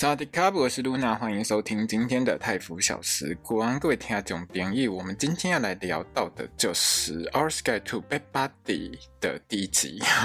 大家好，我是露娜，欢迎收听今天的泰服小时光。各位听众编译，我们今天要来聊到的就是《Our Sky to Bad Buddy》的第一集。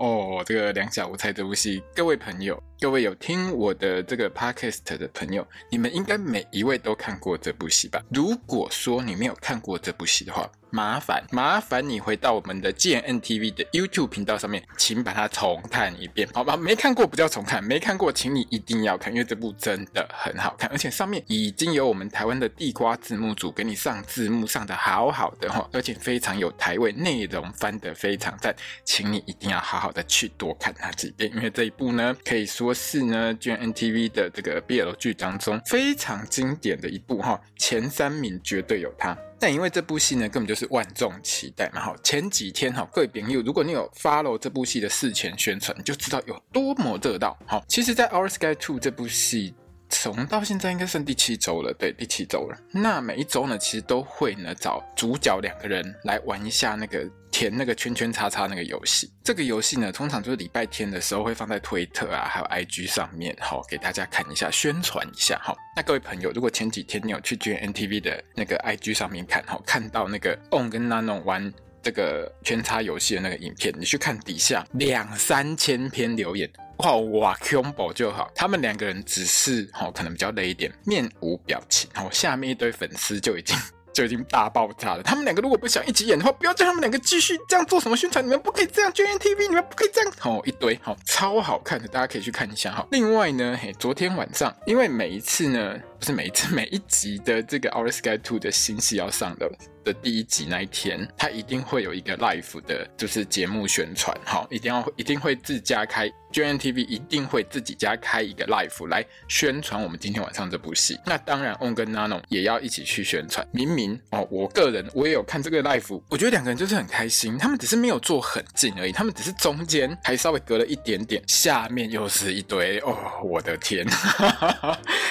哦，这个两小无猜这部戏，各位朋友，各位有听我的这个 Podcast 的朋友，你们应该每一位都看过这部戏吧？如果说你没有看过这部戏的话，麻烦麻烦你回到我们的 G N T V 的 YouTube 频道上面，请把它重看一遍，好吧？没看过不叫重看，没看过请你一定要看，因为这部真的很好看，而且上面已经有我们台湾的地瓜字幕组给你上字幕，上的好好的哈，而且非常有台味，内容翻得非常赞，请你一定要好好的去多看它几遍，因为这一部呢可以说是呢 G N T V 的这个 BL 剧当中非常经典的一部哈，前三名绝对有它。但因为这部戏呢，根本就是万众期待嘛，哈！前几天哈，各位朋友，如果你有 follow 这部戏的事前宣传，你就知道有多么热闹。好，其实，在《Our Sky Two》这部戏，从到现在应该剩第七周了，对，第七周了。那每一周呢，其实都会呢找主角两个人来玩一下那个。填那个圈圈叉叉那个游戏，这个游戏呢，通常就是礼拜天的时候会放在推特啊，还有 IG 上面，好给大家看一下，宣传一下，好。那各位朋友，如果前几天你有去 GMMTV 的那个 IG 上面看，好，看到那个 On 跟 Nano 玩这个圈叉游戏的那个影片，你去看底下两三千篇留言，哇哇 combo 就好，他们两个人只是好可能比较累一点，面无表情，然后，下面一堆粉丝就已经。就已经大爆炸了。他们两个如果不想一起演的话，不要叫他们两个继续这样做什么宣传。你们不可以这样，GMMTV，你们不可以这样。好一堆，好超好看的，大家可以去看一下。好，另外呢，嘿，昨天晚上，因为每一次呢，不是每一次，每一集的这个《Our Sky Two》的新戏要上的。的第一集那一天，他一定会有一个 live 的，就是节目宣传，好，一定要一定会自家开 GNTV，一定会自己家开一个 live 来宣传我们今天晚上这部戏。那当然，On 跟 Nano 也要一起去宣传。明明哦，我个人我也有看这个 live，我觉得两个人就是很开心，他们只是没有坐很近而已，他们只是中间还稍微隔了一点点，下面又是一堆哦，我的天，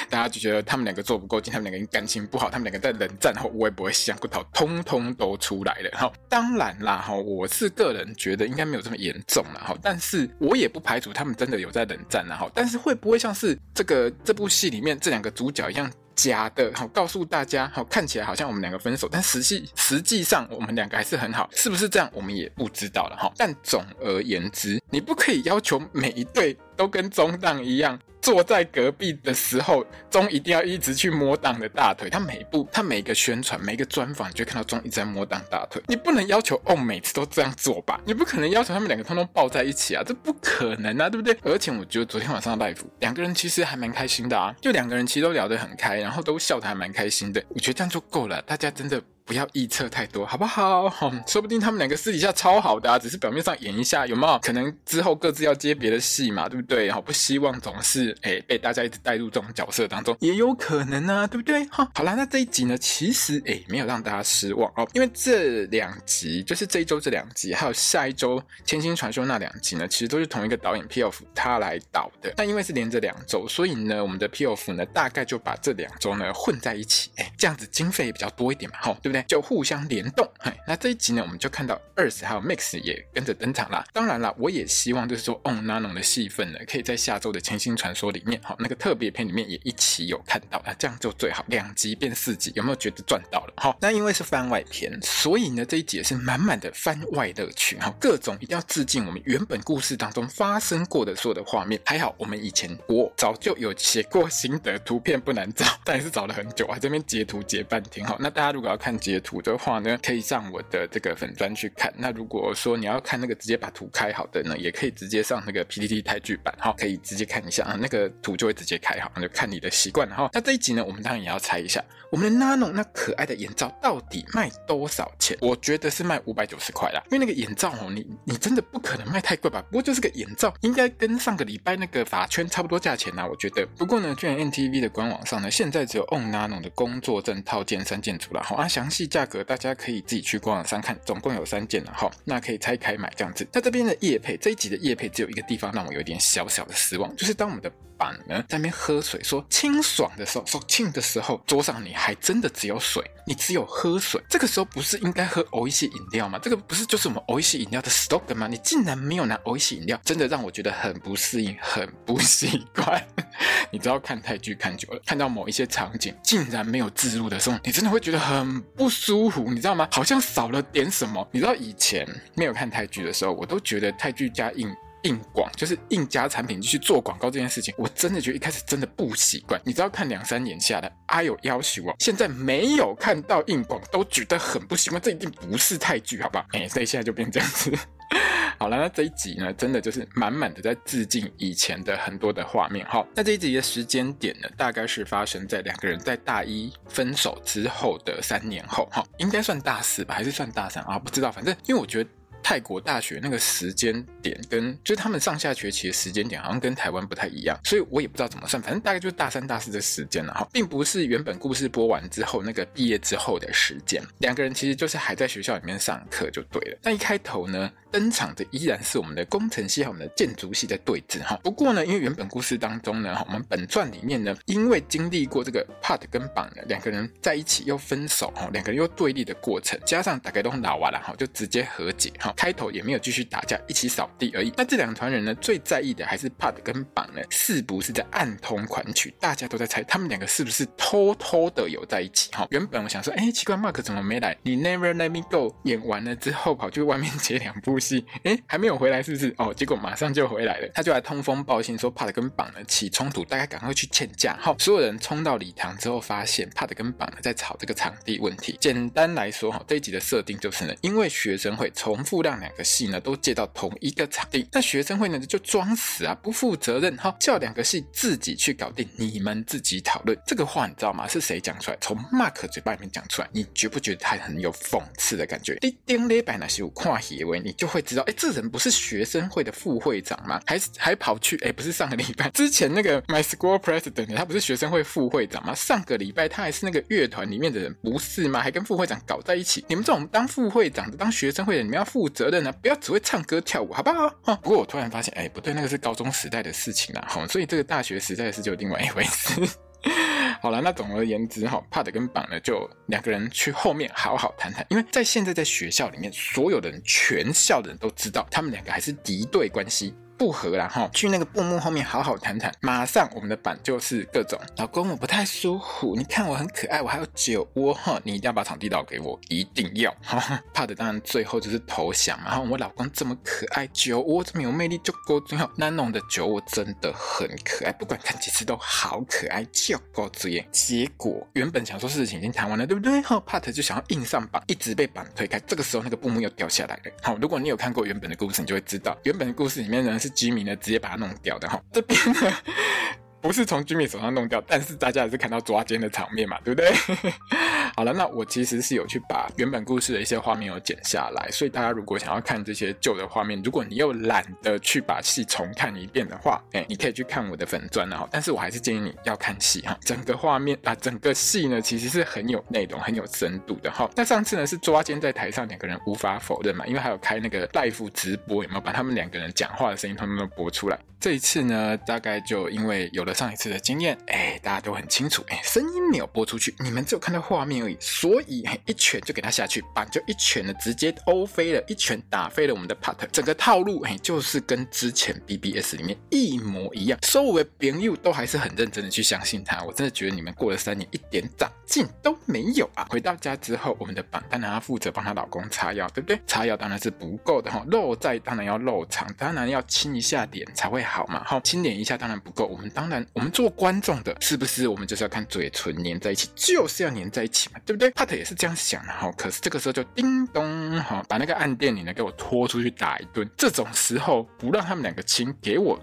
大家就觉得他们们两个做不够近，他们两个人感情不好，他们两个在冷战后，我也不会想过逃。通通都出来了哈，当然啦哈，我是个人觉得应该没有这么严重了哈，但是我也不排除他们真的有在冷战了哈，但是会不会像是这个这部戏里面这两个主角一样假的？好，告诉大家，好，看起来好像我们两个分手，但实际实际上我们两个还是很好，是不是这样？我们也不知道了哈。但总而言之，你不可以要求每一对都跟中档一样。坐在隔壁的时候，钟一定要一直去摸档的大腿。他每一部，他每一个宣传，每一个专访，你就看到钟一直在摸档大腿。你不能要求哦，每次都这样做吧？你不可能要求他们两个通通抱在一起啊，这不可能啊，对不对？而且我觉得昨天晚上的 live，两个人其实还蛮开心的啊，就两个人其实都聊得很开，然后都笑得还蛮开心的。我觉得这样就够了，大家真的。不要臆测太多，好不好？嗯，说不定他们两个私底下超好的啊，只是表面上演一下，有没有可能之后各自要接别的戏嘛？对不对？好，不希望总是哎、欸、被大家一直带入这种角色当中，也有可能啊，对不对？哈，好啦，那这一集呢，其实哎、欸、没有让大家失望哦，因为这两集就是这一周这两集，还有下一周《千星传说》那两集呢，其实都是同一个导演 P.O.F 他来导的。那因为是连着两周，所以呢，我们的 P.O.F 呢大概就把这两周呢混在一起，哎、欸，这样子经费也比较多一点嘛，哈，对不对？就互相联动，嘿，那这一集呢，我们就看到二十号 Max 也跟着登场啦。当然啦，我也希望就是说，On Nanon 的戏份呢，可以在下周的《千星传说》里面，好，那个特别篇里面也一起有看到，那这样就最好，两集变四集，有没有觉得赚到了？好，那因为是番外篇，所以呢，这一集也是满满的番外乐趣，哈，各种一定要致敬我们原本故事当中发生过的所有的画面。还好我们以前我早就有写过心得，图片不难找，但也是找了很久啊，这边截图截半天，哈，那大家如果要看截图的话呢，可以上我的这个粉砖去看。那如果说你要看那个直接把图开好的呢，也可以直接上那个 PTT 泰剧版，哈，可以直接看一下啊，那个图就会直接开好，那就看你的习惯了哈。那这一集呢，我们当然也要猜一下，我们的 Nano 那可爱的眼罩到底卖多少钱？我觉得是卖五百九十块啦，因为那个眼罩哦，你你真的不可能卖太贵吧？不过就是个眼罩，应该跟上个礼拜那个法圈差不多价钱呐，我觉得。不过呢，GMMTV 的官网上呢，现在只有 On Nano 的工作证套件三件组了，好啊，详细价格大家可以自己去官网上看，总共有三件了哈，那可以拆开买这样子。那这边的叶配这一集的叶配只有一个地方让我有点小小的失望，就是当我们的板呢在那边喝水说清爽的时候，说清的时候，桌上你还真的只有水，你只有喝水。这个时候不是应该喝欧一些饮料吗？这个不是就是我们欧一些饮料的 stock 吗？你竟然没有拿欧一些饮料，真的让我觉得很不适应，很不习惯。你知道看泰剧看久了，看到某一些场景竟然没有置入的时候，你真的会觉得很不舒服，你知道吗？好像少了点什么。你知道以前没有看泰剧的时候，我都觉得泰剧加印。硬广就是硬加产品去做广告这件事情，我真的觉得一开始真的不习惯。你知道看两三年下来，啊，有要求哦现在没有看到硬广都觉得很不习惯，这一定不是泰剧，好不好？哎，所以现在就变这样子。好了，那这一集呢，真的就是满满的在致敬以前的很多的画面。哈，那这一集的时间点呢，大概是发生在两个人在大一分手之后的三年后，哈，应该算大四吧，还是算大三啊？不知道，反正因为我觉得。泰国大学那个时间点跟就是他们上下学期的时间点好像跟台湾不太一样，所以我也不知道怎么算，反正大概就是大三、大四的时间了哈，并不是原本故事播完之后那个毕业之后的时间。两个人其实就是还在学校里面上课就对了。那一开头呢，登场的依然是我们的工程系和我们的建筑系的对峙哈。不过呢，因为原本故事当中呢，我们本传里面呢，因为经历过这个 Pat 跟绑呢两个人在一起又分手哈，两个人又对立的过程，加上大概都很老完了哈，就直接和解哈。开头也没有继续打架，一起扫地而已。那这两团人呢，最在意的还是 Pat 跟绑呢，是不是在暗通款曲？大家都在猜他们两个是不是偷偷的有在一起哈。原本我想说，哎，奇怪，Mark 怎么没来？你 Never Let Me Go 演完了之后，跑去外面接两部。哎，还没有回来是不是？哦，结果马上就回来了。他就来通风报信说，帕特跟绑呢起冲突，大家赶快去劝架。好，所有人冲到礼堂之后，发现帕特跟绑呢在吵这个场地问题。简单来说，哈，这一集的设定就是呢，因为学生会重复让两个系呢都借到同一个场地，那学生会呢就装死啊，不负责任，哈，叫两个系自己去搞定，你们自己讨论。这个话你知道吗？是谁讲出来？从 Mark 嘴巴里面讲出来，你觉不觉得他很有讽刺的感觉？一丁礼拜那些有跨协为你就会知道，哎，这人不是学生会的副会长吗？还还跑去，哎，不是上个礼拜 之前那个 My School President，他不是学生会副会长吗？上个礼拜他还是那个乐团里面的人，不是吗？还跟副会长搞在一起。你们这种当副会长的、当学生会的，你们要负责任啊，不要只会唱歌跳舞，好不好？哈。不过我突然发现，哎，不对，那个是高中时代的事情啦，哈，所以这个大学时代的事就另外一回事。好了，那总而言之哈，怕的跟绑的就两个人去后面好好谈谈，因为在现在在学校里面，所有的人，全校的人都知道他们两个还是敌对关系。不合啦哈，去那个布幕后面好好谈谈。马上我们的板就是各种老公，我不太舒服，你看我很可爱，我还有酒窝哈，你一定要把场地倒给我，一定要哈。怕的当然最后就是投降。然后我老公这么可爱，酒窝这么有魅力，就够最后那弄的酒窝真的很可爱，不管看几次都好可爱，就够最艳。结果原本想说事情已经谈完了，对不对？哈，帕特就想要硬上板，一直被板推开。这个时候那个布幕又掉下来了。好，如果你有看过原本的故事，你就会知道原本的故事里面呢是。居民呢，直接把它弄掉的哈，这边呢。不是从居民手上弄掉，但是大家也是看到抓奸的场面嘛，对不对？好了，那我其实是有去把原本故事的一些画面有剪下来，所以大家如果想要看这些旧的画面，如果你又懒得去把戏重看一遍的话，哎，你可以去看我的粉专哈。但是我还是建议你要看戏哈，整个画面啊，整个戏呢其实是很有内容、很有深度的哈。那上次呢是抓奸在台上，两个人无法否认嘛，因为还有开那个 live 直播，有没有把他们两个人讲话的声音他们都播出来？这一次呢，大概就因为有了。上一次的经验，哎，大家都很清楚，哎，声音没有播出去，你们只有看到画面而已，所以一拳就给他下去，板就一拳的，直接欧飞了，一拳打飞了我们的 Pat，整个套路，哎，就是跟之前 BBS 里面一模一样，所有的朋友都还是很认真的去相信他，我真的觉得你们过了三年一点长进都没有啊！回到家之后，我们的板当然要负责帮她老公擦药，对不对？擦药当然是不够的哈，肉在当然要肉长，当然要亲一下脸才会好嘛，哈，亲脸一下当然不够，我们当然。我们做观众的，是不是我们就是要看嘴唇粘在一起，就是要粘在一起嘛，对不对？帕特也是这样想的哈。可是这个时候就叮咚哈，把那个暗电女呢给我拖出去打一顿。这种时候不让他们两个亲，给我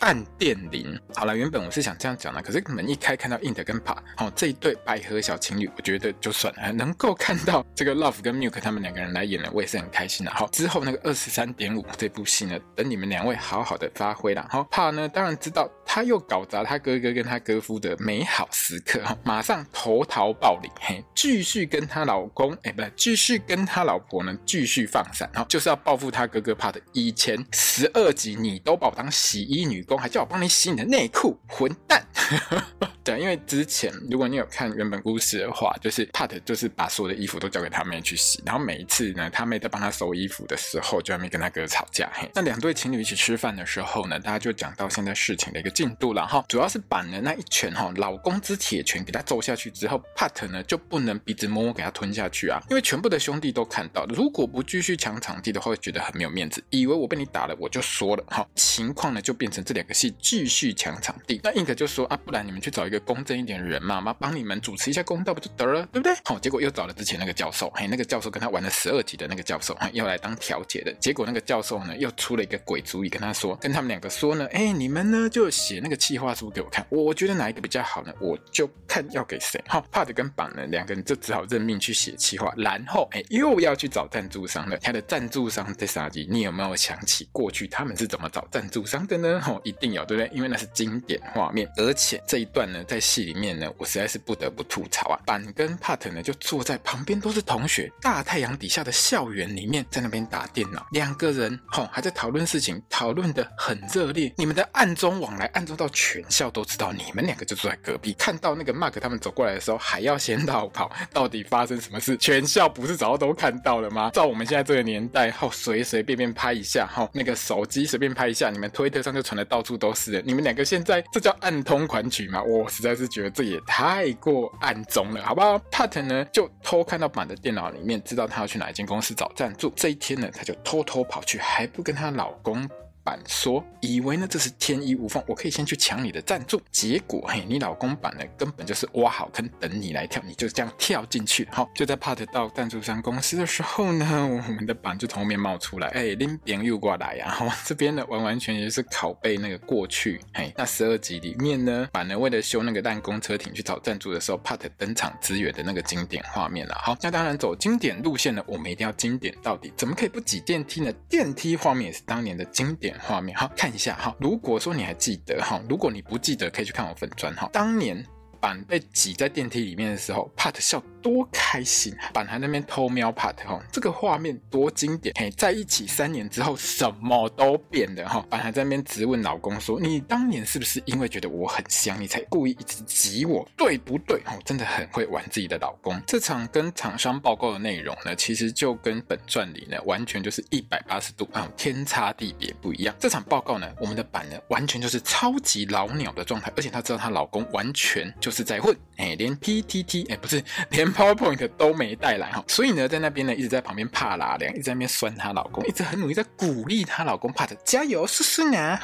按电铃。好了，原本我是想这样讲的，可是门一开看到 Int 跟 Pa，哦、这一对百合小情侣，我觉得就算了，能够看到这个 Love 跟 Milk 他们两个人来演了，我也是很开心的。好，之后那个二十三点五这部戏呢，等你们两位好好的发挥了。好，Pa 呢当然知道他又搞砸他哥哥跟他哥夫的美好时刻，哈，马上投桃报李，嘿，继续跟他老公，哎，不对，继续跟他老婆呢继续放闪，哈，就是要报复他哥哥 Pa 的以前十二集你都把我当洗衣女工，还叫我帮你洗你的内裤，混蛋！对，因为之前如果你有看原本故事的话，就是 Pat 就是把所有的衣服都交给他妹去洗，然后每一次呢，他妹在帮他收衣服的时候，就还没跟他哥吵架。嘿，那两对情侣一起吃饭的时候呢，大家就讲到现在事情的一个进度了哈。主要是板的那一拳哈，老公之铁拳给他揍下去之后，Pat 呢就不能鼻子摸摸给他吞下去啊，因为全部的兄弟都看到，如果不继续抢场地的话，会觉得很没有面子，以为我被你打了，我就说了哈。情况呢就变成这两个系继续抢场地，那 Ink 就说啊，不然你们去找一个公正一点的人嘛，妈帮你们主持一下公道不就得了，对不对？好，结果又找了之前那个教授，嘿，那个教授跟他玩了十二集的那个教授，要来当调解的。结果那个教授呢，又出了一个鬼主意，跟他说，跟他们两个说呢，哎，你们呢就写那个企划书给我看，我觉得哪一个比较好呢，我就看要给谁。好，Pat 跟绑呢两个人就只好认命去写企划，然后哎又要去找赞助商了。他的赞助商在啥集？你有没有想起过去他们是怎么找赞助商的呢？哦，一定有，对不对？因为那是经典画面，而且这一段呢，在戏里面呢，我实在是不得不吐槽啊。板跟帕特呢，就坐在旁边，都是同学，大太阳底下的校园里面，在那边打电脑，两个人吼、哦、还在讨论事情，讨论的很热烈。你们的暗中往来，暗中到全校都知道，你们两个就坐在隔壁。看到那个 Mark 他们走过来的时候，还要先逃跑。到底发生什么事？全校不是早都看到了吗？照我们现在这个年代，吼、哦、随随便便拍一下，吼、哦、那个手机随便拍一下，你们推特上就传了到处都是。你们两个现在这叫暗通款曲吗？我实在是觉得这也太过暗中了，好不好？Pat 呢就偷看到板的电脑里面，知道他要去哪一间公司找赞助。这一天呢，他就偷偷跑去，还不跟她老公。板说，以为呢这是天衣无缝，我可以先去抢你的赞助。结果嘿，你老公板呢根本就是挖好坑等你来跳，你就这样跳进去。好，就在 Pat 到赞助商公司的时候呢，我们的板就从后面冒出来，哎，拎饼又过来呀。好，这边呢完完全全是拷贝那个过去。嘿，那十二集里面呢，板呢为了修那个弹弓车艇去找赞助的时候，Pat 登场支援的那个经典画面了。好，那当然走经典路线呢，我们一定要经典到底，怎么可以不挤电梯呢？电梯画面也是当年的经典。画面好，看一下哈，如果说你还记得哈，如果你不记得，可以去看我粉砖哈，当年。板被挤在电梯里面的时候，Pat 笑多开心！板还那边偷瞄 Pat 哈，这个画面多经典！嘿，在一起三年之后，什么都变了哈。板还在那边质问老公说：“你当年是不是因为觉得我很香，你才故意一直挤我，对不对？”哦，真的很会玩自己的老公。这场跟厂商报告的内容呢，其实就跟本传里呢，完全就是一百八十度啊，天差地别不一样。这场报告呢，我们的板呢，完全就是超级老鸟的状态，而且她知道她老公完全就。是在混，哎、连 PTT，哎、不是，连 PowerPoint 都没带来哈，所以呢，在那边呢，一直在旁边怕拉凉，一直在那边酸她老公，一直很努力在鼓励她老公，怕的加油，叔叔啊，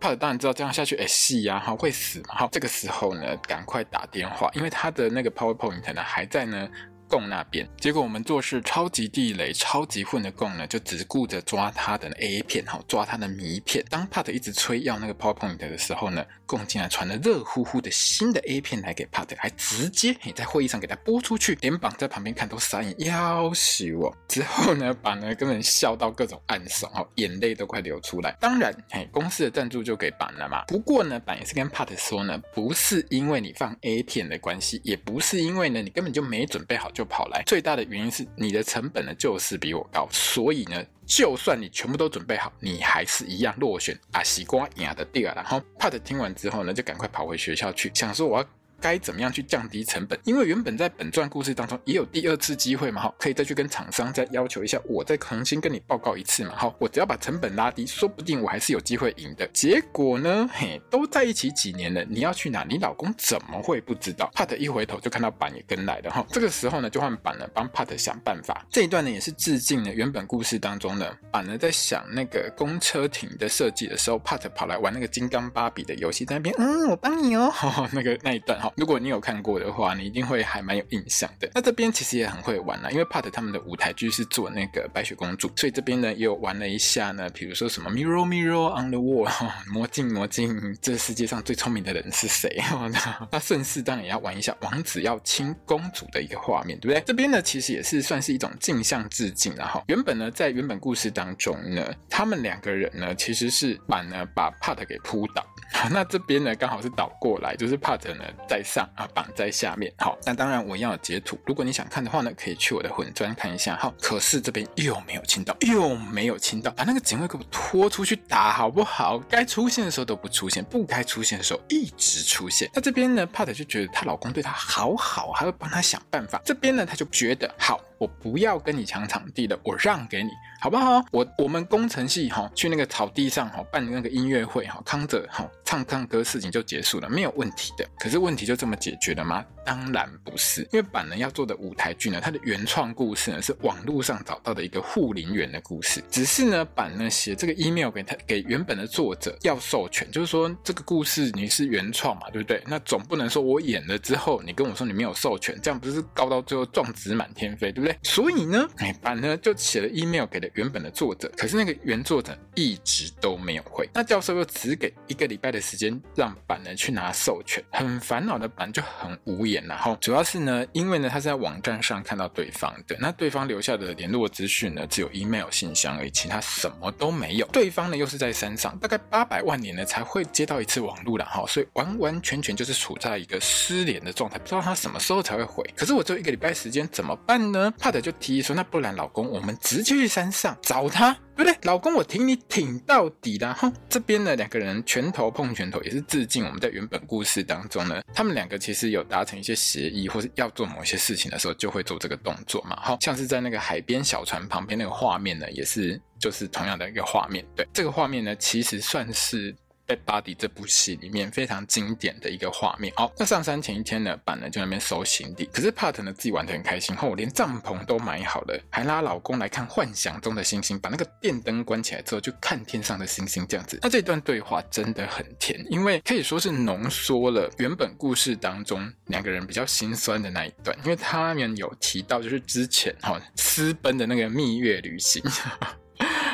怕的当然知道这样下去，哎、戏呀，哈，会死嘛，哈，这个时候呢，赶快打电话，因为她的那个 PowerPoint 呢还在呢。贡那边，结果我们做事超级地雷、超级混的贡呢，就只顾着抓他的 A 片，哈，抓他的迷片。当 Pat 一直催要那个 PowerPoint 的时候呢，贡竟然传了热乎乎的新的 A 片来给 Pat，还直接嘿在会议上给他播出去，连绑在旁边看都傻眼，要死我！之后呢，绑呢根本笑到各种暗爽，哦，眼泪都快流出来。当然，嘿，公司的赞助就给绑了嘛。不过呢，绑也是跟 Pat 说呢，不是因为你放 A 片的关系，也不是因为呢你根本就没准备好就。就跑来最大的原因是你的成本呢就是比我高，所以呢，就算你全部都准备好，你还是一样落选啊，西瓜赢的第二。然后 Pat 听完之后呢，就赶快跑回学校去，想说我要。该怎么样去降低成本？因为原本在本传故事当中也有第二次机会嘛，哈，可以再去跟厂商再要求一下，我再重新跟你报告一次嘛，哈，我只要把成本拉低，说不定我还是有机会赢的。结果呢，嘿，都在一起几年了，你要去哪？你老公怎么会不知道？Pat 一回头就看到板也跟来了，哈，这个时候呢，就换板了，帮 Pat 想办法。这一段呢，也是致敬了原本故事当中呢，板呢在想那个公车亭的设计的时候，Pat 跑来玩那个金刚芭比的游戏，在那边，嗯，我帮你哦，那个那一段哈，如果你有看过的话，你一定会还蛮有印象的。那这边其实也很会玩啦，因为 Part 他们的舞台剧是做那个白雪公主，所以这边呢也有玩了一下呢，比如说什么 Mirror Mirror on the Wall，魔镜魔镜，这世界上最聪明的人是谁？那顺势当然也要玩一下王子要亲公主的一个画面，对不对？这边呢其实也是算是一种镜像致敬，然后原本呢在原本故事当中呢，他们两个人呢其实是把呢把 Part 给扑倒。好，那这边呢刚好是倒过来，就是 Part 呢在上啊，绑在下面。好，那当然我要截图，如果你想看的话呢，可以去我的粉专看一下。好，可是这边又没有亲到，又没有亲到，把那个警卫给我拖出去打好不好？该出现的时候都不出现，不该出现的时候一直出现。那这边呢，Part 就觉得她老公对她好好，还会帮她想办法。这边呢，她就觉得好。我不要跟你抢场地了，我让给你，好不好？我我们工程系哈去那个草地上哈办那个音乐会哈，康着哈唱唱歌，事情就结束了，没有问题的。可是问题就这么解决了吗？当然不是，因为板人要做的舞台剧呢，它的原创故事呢是网络上找到的一个护林员的故事，只是呢板呢写这个 email 给他给原本的作者要授权，就是说这个故事你是原创嘛，对不对？那总不能说我演了之后你跟我说你没有授权，这样不是告到最后状纸满天飞，对不对？所以呢，哎，板呢就写了 email 给了原本的作者，可是那个原作者一直都没有回。那教授又只给一个礼拜的时间让板呢去拿授权，很烦恼的板就很无言。然后主要是呢，因为呢他是在网站上看到对方的，那对方留下的联络资讯呢只有 email 信箱而已，其他什么都没有。对方呢又是在山上，大概八百万年呢才会接到一次网络了哈，所以完完全全就是处在一个失联的状态，不知道他什么时候才会回。可是我只有一个礼拜时间，怎么办呢？帕特就提议说：“那不然，老公，我们直接去山上找他，对不对？老公，我挺你挺到底的。”哈，这边呢，两个人拳头碰拳头，也是致敬我们在原本故事当中呢，他们两个其实有达成一些协议，或是要做某些事情的时候，就会做这个动作嘛。哈像是在那个海边小船旁边那个画面呢，也是就是同样的一个画面。对，这个画面呢，其实算是。《Bad Buddy》这部戏里面非常经典的一个画面。好，那上山前一天呢，板呢就在那边收行李。可是 Part 呢自己玩得很开心，后连帐篷都买好了，还拉老公来看幻想中的星星。把那个电灯关起来之后，就看天上的星星这样子。那这段对话真的很甜，因为可以说是浓缩了原本故事当中两个人比较心酸的那一段。因为他们有提到，就是之前哈私奔的那个蜜月旅行。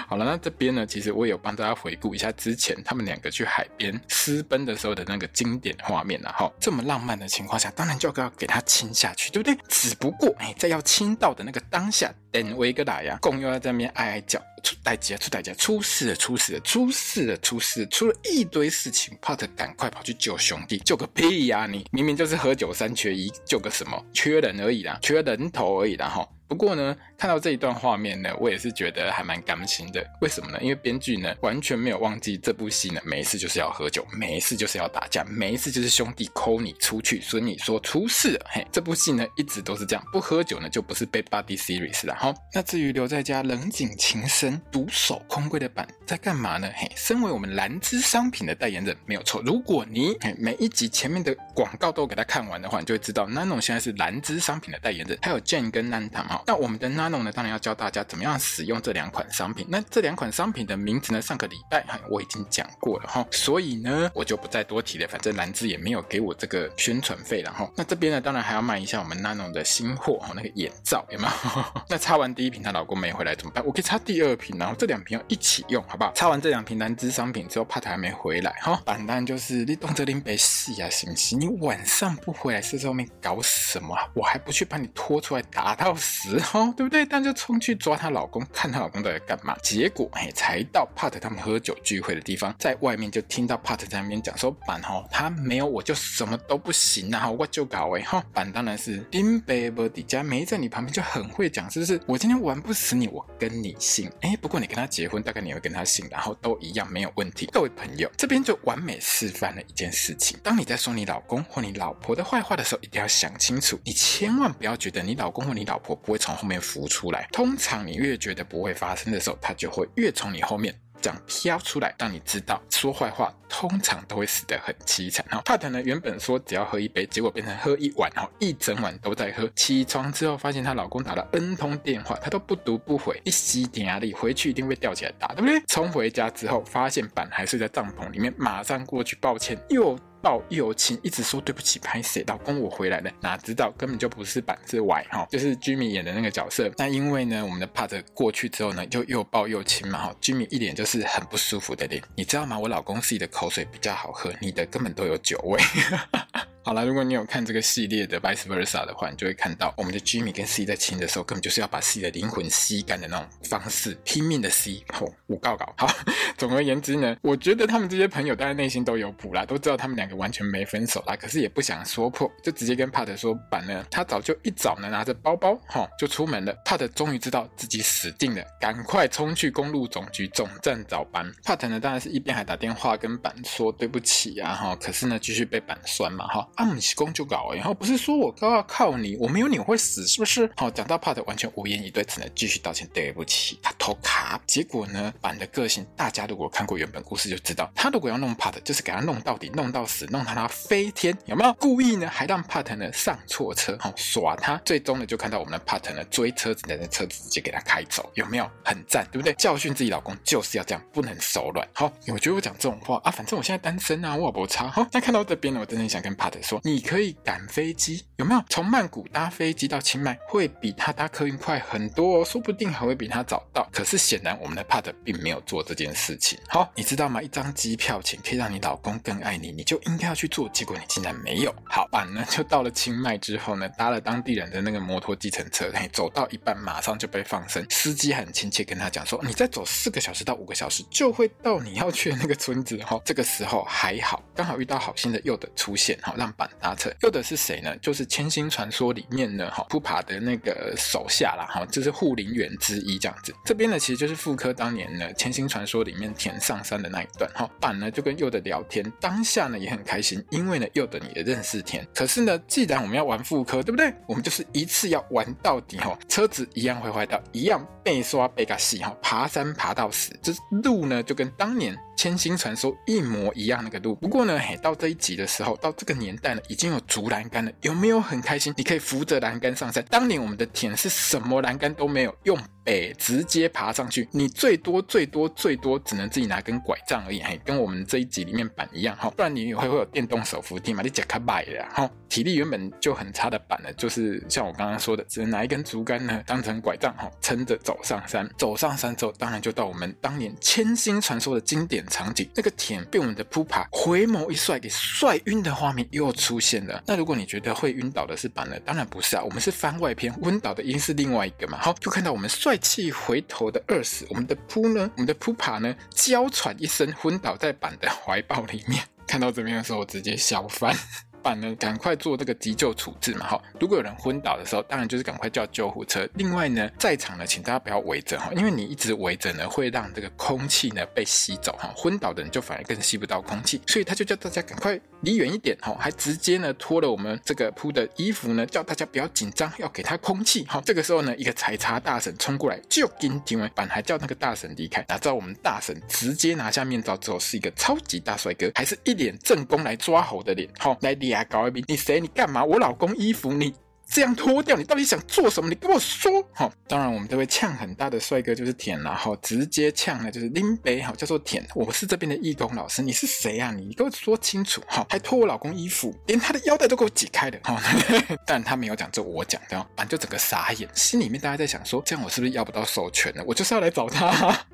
好了，那这边呢，其实我也有帮大家回顾一下之前他们两个去海边私奔的时候的那个经典画面了哈。这么浪漫的情况下，当然就要给他亲下去，对不对？只不过哎，在要亲到的那个当下，等维格达呀，共又要在那边哀哀叫，出代价，出代价，出事了，出事了，出事了，出事，出了一堆事情。帕特赶快跑去救兄弟，救个屁呀！你明明就是喝酒三缺一，救个什么？缺人而已啦，缺人头而已啦哈。不过呢，看到这一段画面呢，我也是觉得还蛮感心的。为什么呢？因为编剧呢完全没有忘记这部戏呢，每一次就是要喝酒，每一次就是要打架，每一次就是兄弟抠你出去，所以你说出事了。嘿，这部戏呢一直都是这样，不喝酒呢就不是 Bad Buddy Series 了。哈，那至于留在家冷井情深、独守空闺的板在干嘛呢？嘿，身为我们兰芝商品的代言人没有错。如果你嘿每一集前面的广告都给他看完的话，你就会知道 Nano 现在是兰芝商品的代言人，还有 Jane 跟 Nanta 哈。那我们的 Nano 呢，当然要教大家怎么样使用这两款商品。那这两款商品的名字呢，上个礼拜哈我已经讲过了哈，所以呢我就不再多提了。反正兰芝也没有给我这个宣传费了哈。那这边呢，当然还要卖一下我们 Nano 的新货哈，那个眼罩有没有？那擦完第一瓶，她老公没回来怎么办？我可以擦第二瓶，然后这两瓶要一起用，好不好？擦完这两瓶兰芝商品之后，怕他还没回来哈。反单就是你动这拎杯戏啊，行不行？你晚上不回来，是在外面搞什么？我还不去把你拖出来打到死哈。对不对？但就冲去抓她老公，看她老公在干嘛。结果哎，才到 Part 他们喝酒聚会的地方，在外面就听到 Part 在那边讲说：“板哈，他没有我就什么都不行啊！我就搞哎哈。”板当然是丁贝伯迪家没在你旁边就很会讲，是不是？我今天玩不死你，我跟你姓。哎，不过你跟他结婚，大概你会跟他姓，然后都一样没有问题。各位朋友，这边就完美示范了一件事情：当你在说你老公或你老婆的坏话的时候，一定要想清楚，你千万不要觉得你老公或你老婆不会从后面浮出来，通常你越觉得不会发生的时候，它就会越从你后面。这样飘出来，让你知道说坏话通常都会死得很凄惨。哈，帕特呢原本说只要喝一杯，结果变成喝一碗，然后一整晚都在喝。起床之后发现她老公打了 N 通电话，她都不读不回，一吸点压力回去一定会吊起来打，对不对？冲回家之后发现板还睡在帐篷里面，马上过去抱歉，又抱又亲，一直说对不起，拍谁老公我回来了，哪知道根本就不是板是歪哈，就是居民演的那个角色。那因为呢，我们的 Pat 过去之后呢，就又抱又亲嘛哈居民一脸就是很不舒服的脸，你知道吗？我老公自己的口水比较好喝，你的根本都有酒味。好了，如果你有看这个系列的 Vice Versa 的话，你就会看到我们的 Jimmy 跟 C 在亲的时候，根本就是要把 C 的灵魂吸干的那种方式，拼命的吸。吼，我告告。好，总而言之呢，我觉得他们这些朋友大概内心都有谱啦，都知道他们两个完全没分手啦，可是也不想说破，就直接跟 Pat 说板呢，他早就一早呢拿着包包，吼，就出门了。Pat 终于知道自己死定了，赶快冲去公路总局总站找板。Pat 呢，当然是一边还打电话跟板说对不起啊，哈，可是呢，继续被板酸嘛，哈。啊，不是公就搞，然后不是说我都要靠你，我没有你会死，是不是？好，讲到 Pat 完全无言以对，只能继续道歉，对不起，他偷卡。结果呢，板的个性，大家如果看过原本故事就知道，他如果要弄 Pat，就是给他弄到底，弄到死，弄他他飞天，有没有？故意呢，还让 Pat 呢上错车，好耍他，最终呢就看到我们的 Pat 呢追车子，的车子直接给他开走，有没有？很赞，对不对？教训自己老公就是要这样，不能手软。好，我觉得我讲这种话啊，反正我现在单身啊，我也不差。好，那看到这边呢，我真的想跟 Pat 说，你。可以赶飞机，有没有？从曼谷搭飞机到清迈会比他搭客运快很多哦，说不定还会比他早到。可是显然我们的 Pat 并没有做这件事情。好，你知道吗？一张机票钱可以让你老公更爱你，你就应该要去做。结果你竟然没有。好，板呢就到了清迈之后呢，搭了当地人的那个摩托计程车，嘿，走到一半马上就被放生。司机很亲切跟他讲说：“你再走四个小时到五个小时就会到你要去的那个村子。”哈，这个时候还好，刚好遇到好心的柚的出现，哈，让板搭。又的是谁呢？就是《千星传说》里面呢，哈普帕的那个手下啦，哈，就是护林员之一这样子。这边呢，其实就是复科当年呢《千星传说》里面田上山的那一段，哈。板呢就跟柚的聊天，当下呢也很开心，因为呢柚的你也认识田。可是呢，既然我们要玩复科，对不对？我们就是一次要玩到底，哈。车子一样会坏掉，一样被刷被嘎洗，哈。爬山爬到死，就是路呢就跟当年。千星传说一模一样那个路，不过呢，嘿，到这一集的时候，到这个年代呢，已经有竹栏杆了，有没有很开心？你可以扶着栏杆上山。当年我们的田是什么栏杆都没有，用北直接爬上去，你最多最多最多只能自己拿根拐杖而已，嘿，跟我们这一集里面板一样哈，不然你也会会有电动手扶梯嘛，你脚卡摆了哈，体力原本就很差的板呢，就是像我刚刚说的，只能拿一根竹竿呢当成拐杖哈，撑着走上山。走上山之后，当然就到我们当年千星传说的经典。场景，那个田被我们的扑爬回眸一帅给帅晕的画面又出现了。那如果你觉得会晕倒的是板呢？当然不是啊，我们是番外篇，晕倒的应是另外一个嘛。好，就看到我们帅气回头的二死，我们的扑呢，我们的扑爬呢，娇喘一声昏倒在板的怀抱里面。看到这边的时候，我直接笑翻。板呢，赶快做这个急救处置嘛！哈，如果有人昏倒的时候，当然就是赶快叫救护车。另外呢，在场呢，请大家不要围着哈，因为你一直围着呢，会让这个空气呢被吸走哈。昏倒的人就反而更吸不到空气，所以他就叫大家赶快离远一点哈，还直接呢脱了我们这个铺的衣服呢，叫大家不要紧张，要给他空气哈。这个时候呢，一个采茶大婶冲过来就跟听完板还叫那个大婶离开。哪知道我们大婶直接拿下面罩之后，是一个超级大帅哥，还是一脸正宫来抓猴的脸，好来。呀，搞一笔！你谁？你干嘛？我老公衣服你这样脱掉，你到底想做什么？你跟我说。好，当然我们这位呛很大的帅哥就是田，然后直接呛呢就是林北，好叫做舔。我是这边的义工老师，你是谁啊？你给我说清楚。好，还脱我老公衣服，连他的腰带都给我解开了。好，但他没有讲，这我讲的，反正就整个傻眼，心里面大家在想说，这样我是不是要不到授权呢？我就是要来找他。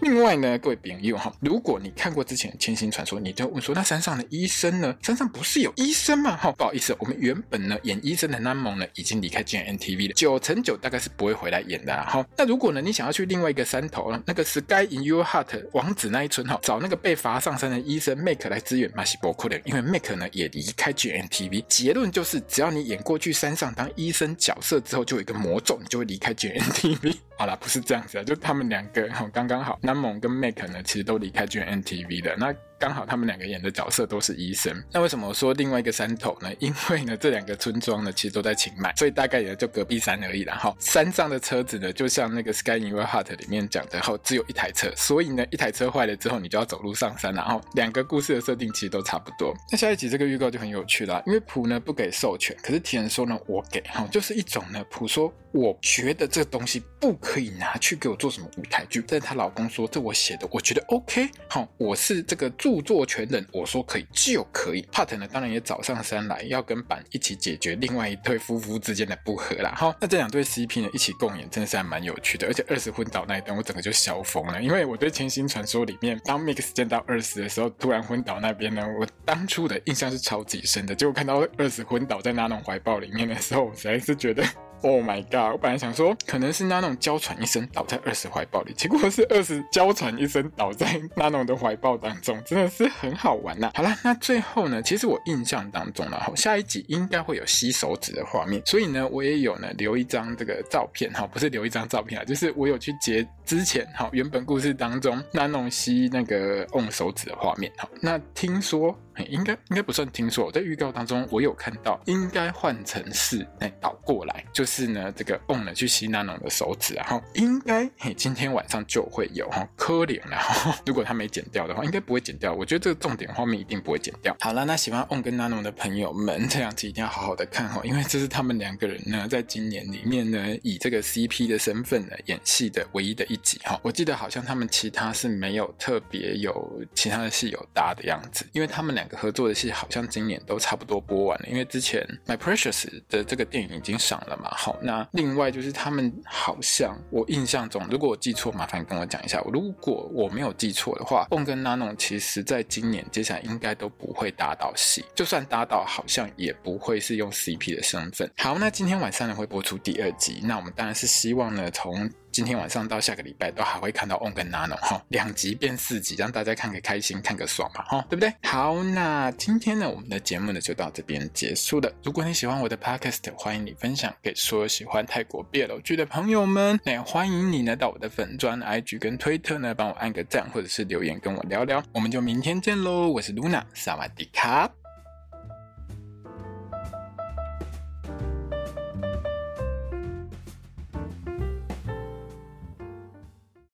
另外呢，各位朋友哈，如果你看过之前的《千星传说》，你就问说，那山上的医生呢？山上不是有医生吗？哈，不好意思，我们原本呢演医生的那梦呢已经离开 GMMTV 了，九成九大概是不会回来演的哈。那如果呢你想要去另外一个山头，那个 Sky in Your Heart 王子那一村哈，找那个被罚上山的医生 Make 来支援马西伯库的，因为 Make 呢也离开 GMMTV。结论就是，只要你演过去山上当医生角色之后，就有一个魔咒，你就会离开 GMMTV。好啦，不是这样子啊，就他们两个哈刚刚好。南蒙跟 Make 呢，其实都离开 GNTV 的。那刚好他们两个演的角色都是医生。那为什么说另外一个山头呢？因为呢，这两个村庄呢，其实都在清迈，所以大概也就隔壁山而已啦。哈，山上的车子呢，就像那个 Sky in Your Heart 里面讲的，哈，只有一台车，所以呢，一台车坏了之后，你就要走路上山。然后两个故事的设定其实都差不多。那下一集这个预告就很有趣啦，因为普呢不给授权，可是田说呢，我给。哈，就是一种呢，普说我觉得这个东西不可以拿去给我做什么舞台剧，但是她老公说这我写的，我觉得 OK。好，我是这个助。著作权人，我说可以就可以。Part 呢，当然也找上山来，要跟板一起解决另外一对夫妇之间的不和啦。好，那这两对 CP 呢，一起共演，真的是还蛮有趣的。而且二十昏倒那一段，我整个就笑疯了，因为我对《千星传说》里面当 Mix 见到二十的时候，突然昏倒那边呢，我当初的印象是超级深的。结果看到二十昏倒在那种怀抱里面的时候，我实在是觉得。Oh my god！我本来想说可能是那种娇喘一声倒在二十怀抱里，结果是二十娇喘一声倒在那种的怀抱当中，真的是很好玩呐、啊。好了，那最后呢，其实我印象当中呢，哈，下一集应该会有吸手指的画面，所以呢，我也有呢留一张这个照片哈，不是留一张照片啊，就是我有去截之前哈原本故事当中那种吸那个 on 手指的画面哈。那听说。应该应该不算听说，在预告当中我有看到，应该换成是哎倒过来，就是呢这个 on 呢去吸那种的手指，然后应该嘿今天晚上就会有哈柯林，然后 如果他没剪掉的话，应该不会剪掉。我觉得这个重点画面一定不会剪掉。好了，那喜欢 on 跟 Nano 的朋友们，这两集一定要好好的看哈，因为这是他们两个人呢在今年里面呢以这个 CP 的身份呢演戏的唯一的一集哈。我记得好像他们其他是没有特别有其他的戏有搭的样子，因为他们两。合作的戏好像今年都差不多播完了，因为之前《My Precious》的这个电影已经上了嘛。好，那另外就是他们好像我印象中，如果我记错，麻烦跟我讲一下。如果我没有记错的话，On 跟 Nano 其实在今年接下来应该都不会搭到戏，就算搭到，好像也不会是用 CP 的身份。好，那今天晚上呢会播出第二集，那我们当然是希望呢从。今天晚上到下个礼拜都还会看到 On 跟 Nano 哈，两集变四集，让大家看个开心，看个爽嘛哈，对不对？好，那今天呢，我们的节目呢就到这边结束了。如果你喜欢我的 Podcast，欢迎你分享给所有喜欢泰国 BL 剧的朋友们。那也欢迎你呢到我的粉专 IG 跟推特呢帮我按个赞，或者是留言跟我聊聊。我们就明天见喽，我是 Luna，萨瓦迪卡。